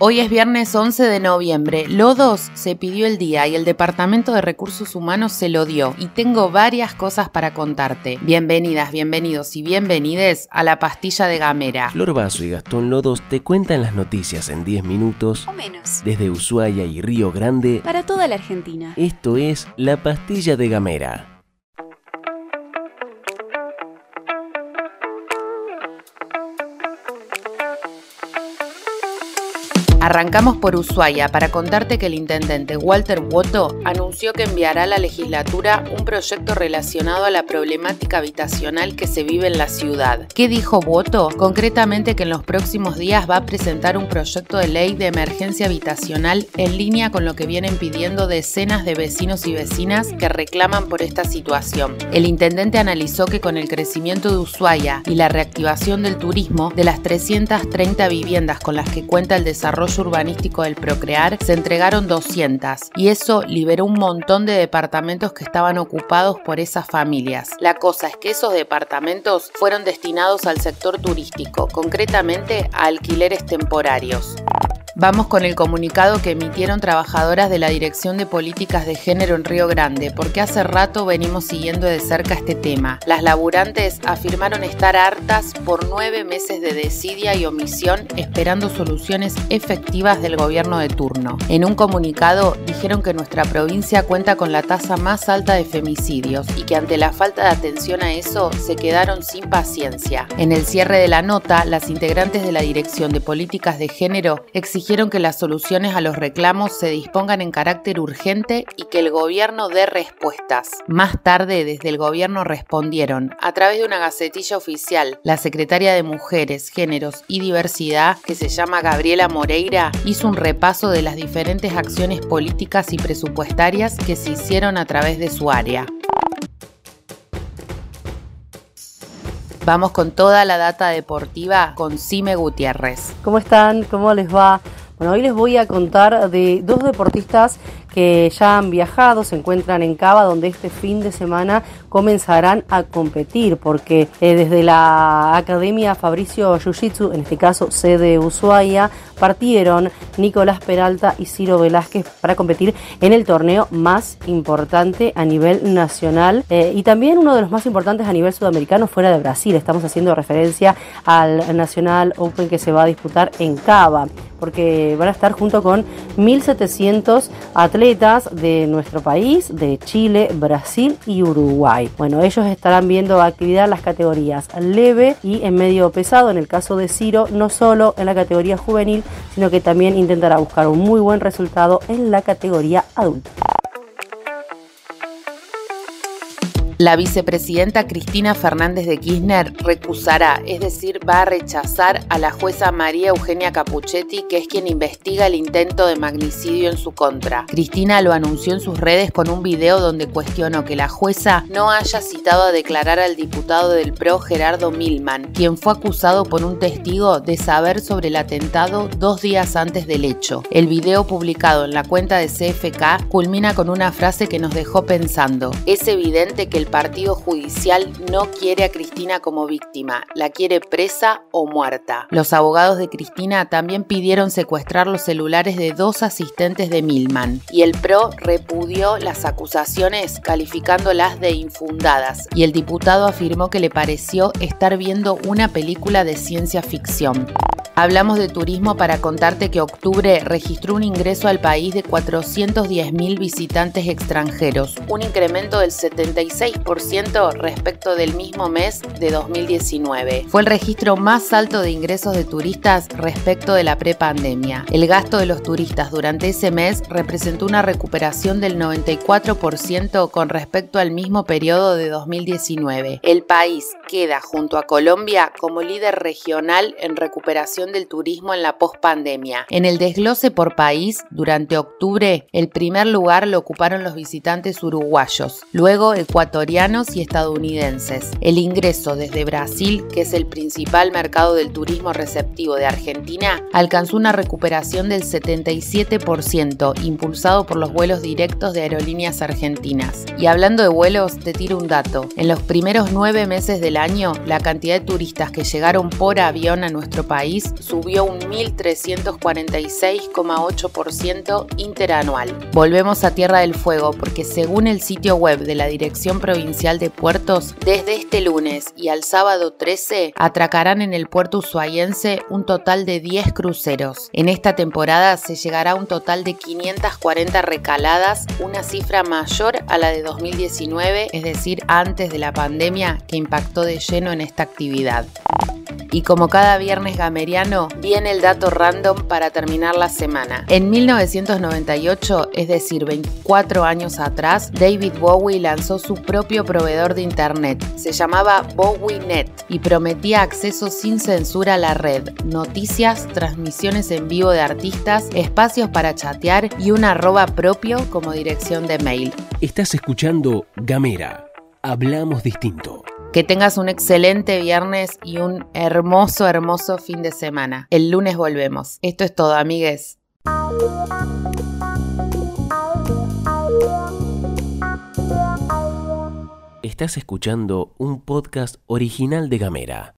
Hoy es viernes 11 de noviembre. Lodos se pidió el día y el Departamento de Recursos Humanos se lo dio. Y tengo varias cosas para contarte. Bienvenidas, bienvenidos y bienvenides a la pastilla de Gamera. Flor Vaso y Gastón Lodos te cuentan las noticias en 10 minutos O menos. desde Ushuaia y Río Grande. Para toda la Argentina. Esto es la pastilla de Gamera. Arrancamos por Ushuaia para contarte que el intendente Walter Woto anunció que enviará a la legislatura un proyecto relacionado a la problemática habitacional que se vive en la ciudad. ¿Qué dijo Woto? Concretamente que en los próximos días va a presentar un proyecto de ley de emergencia habitacional en línea con lo que vienen pidiendo decenas de vecinos y vecinas que reclaman por esta situación. El intendente analizó que con el crecimiento de Ushuaia y la reactivación del turismo, de las 330 viviendas con las que cuenta el desarrollo urbanístico del Procrear, se entregaron 200 y eso liberó un montón de departamentos que estaban ocupados por esas familias. La cosa es que esos departamentos fueron destinados al sector turístico, concretamente a alquileres temporarios. Vamos con el comunicado que emitieron trabajadoras de la Dirección de Políticas de Género en Río Grande, porque hace rato venimos siguiendo de cerca este tema. Las laburantes afirmaron estar hartas por nueve meses de desidia y omisión esperando soluciones efectivas del gobierno de turno. En un comunicado dijeron que nuestra provincia cuenta con la tasa más alta de femicidios y que ante la falta de atención a eso se quedaron sin paciencia. En el cierre de la nota, las integrantes de la Dirección de Políticas de Género exigieron que las soluciones a los reclamos se dispongan en carácter urgente y que el gobierno dé respuestas. Más tarde, desde el gobierno respondieron, a través de una gacetilla oficial, la secretaria de Mujeres, Géneros y Diversidad, que se llama Gabriela Moreira, hizo un repaso de las diferentes acciones políticas y presupuestarias que se hicieron a través de su área. Vamos con toda la data deportiva con Cime Gutiérrez. ¿Cómo están? ¿Cómo les va? Bueno, hoy les voy a contar de dos deportistas que ya han viajado, se encuentran en Cava, donde este fin de semana comenzarán a competir, porque eh, desde la Academia Fabricio Jiu-Jitsu, en este caso sede Ushuaia, partieron Nicolás Peralta y Ciro Velázquez para competir en el torneo más importante a nivel nacional eh, y también uno de los más importantes a nivel sudamericano fuera de Brasil. Estamos haciendo referencia al Nacional Open que se va a disputar en Cava, porque van a estar junto con 1.700 atletas de nuestro país, de Chile, Brasil y Uruguay. Bueno, ellos estarán viendo actividad en las categorías leve y en medio pesado. En el caso de Ciro, no solo en la categoría juvenil, sino que también intentará buscar un muy buen resultado en la categoría adulta. La vicepresidenta Cristina Fernández de Kirchner recusará, es decir, va a rechazar a la jueza María Eugenia Capuchetti, que es quien investiga el intento de magnicidio en su contra. Cristina lo anunció en sus redes con un video donde cuestionó que la jueza no haya citado a declarar al diputado del PRO Gerardo Milman, quien fue acusado por un testigo de saber sobre el atentado dos días antes del hecho. El video publicado en la cuenta de CFK culmina con una frase que nos dejó pensando. Es evidente que el Partido Judicial no quiere a Cristina como víctima, la quiere presa o muerta. Los abogados de Cristina también pidieron secuestrar los celulares de dos asistentes de Milman y el PRO repudió las acusaciones calificándolas de infundadas y el diputado afirmó que le pareció estar viendo una película de ciencia ficción. Hablamos de turismo para contarte que octubre registró un ingreso al país de 410.000 visitantes extranjeros, un incremento del 76% respecto del mismo mes de 2019. Fue el registro más alto de ingresos de turistas respecto de la prepandemia. El gasto de los turistas durante ese mes representó una recuperación del 94% con respecto al mismo periodo de 2019. El país queda junto a Colombia como líder regional en recuperación del turismo en la pospandemia. En el desglose por país, durante octubre, el primer lugar lo ocuparon los visitantes uruguayos, luego ecuatorianos y estadounidenses. El ingreso desde Brasil, que es el principal mercado del turismo receptivo de Argentina, alcanzó una recuperación del 77%, impulsado por los vuelos directos de aerolíneas argentinas. Y hablando de vuelos, te tiro un dato. En los primeros nueve meses del año, la cantidad de turistas que llegaron por avión a nuestro país subió un 1.346,8% interanual. Volvemos a Tierra del Fuego porque según el sitio web de la Dirección Provincial de Puertos, desde este lunes y al sábado 13 atracarán en el puerto ushuaiense un total de 10 cruceros. En esta temporada se llegará a un total de 540 recaladas, una cifra mayor a la de 2019, es decir, antes de la pandemia que impactó de lleno en esta actividad. Y como cada viernes gameriano, viene el dato random para terminar la semana. En 1998, es decir, 24 años atrás, David Bowie lanzó su propio proveedor de Internet. Se llamaba BowieNet y prometía acceso sin censura a la red, noticias, transmisiones en vivo de artistas, espacios para chatear y un arroba propio como dirección de mail. Estás escuchando Gamera. Hablamos distinto. Que tengas un excelente viernes y un hermoso, hermoso fin de semana. El lunes volvemos. Esto es todo, amigues. Estás escuchando un podcast original de Gamera.